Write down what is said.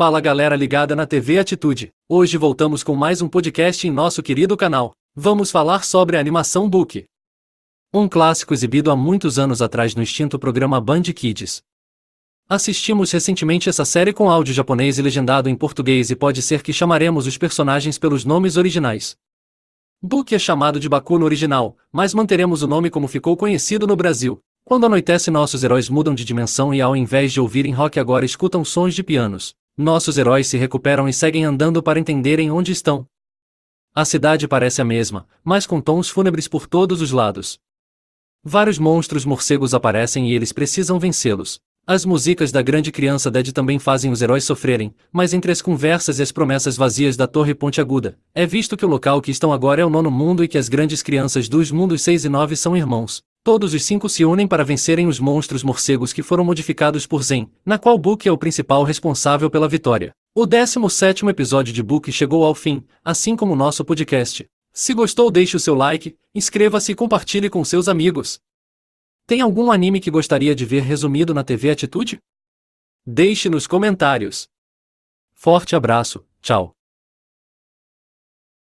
Fala galera ligada na TV Atitude. Hoje voltamos com mais um podcast em nosso querido canal. Vamos falar sobre a animação Book. Um clássico exibido há muitos anos atrás no extinto programa Band Kids. Assistimos recentemente essa série com áudio japonês e legendado em português e pode ser que chamaremos os personagens pelos nomes originais. Book é chamado de Baku no original, mas manteremos o nome como ficou conhecido no Brasil. Quando anoitece, nossos heróis mudam de dimensão e, ao invés de ouvirem rock, agora escutam sons de pianos. Nossos heróis se recuperam e seguem andando para entenderem onde estão. A cidade parece a mesma, mas com tons fúnebres por todos os lados. Vários monstros morcegos aparecem e eles precisam vencê-los. As músicas da grande criança Dead também fazem os heróis sofrerem, mas entre as conversas e as promessas vazias da Torre Ponte Aguda, é visto que o local que estão agora é o nono mundo e que as grandes crianças dos mundos 6 e 9 são irmãos. Todos os cinco se unem para vencerem os monstros morcegos que foram modificados por Zen, na qual Book é o principal responsável pela vitória. O 17 episódio de Book chegou ao fim, assim como o nosso podcast. Se gostou, deixe o seu like, inscreva-se e compartilhe com seus amigos. Tem algum anime que gostaria de ver resumido na TV Atitude? Deixe nos comentários. Forte abraço, tchau.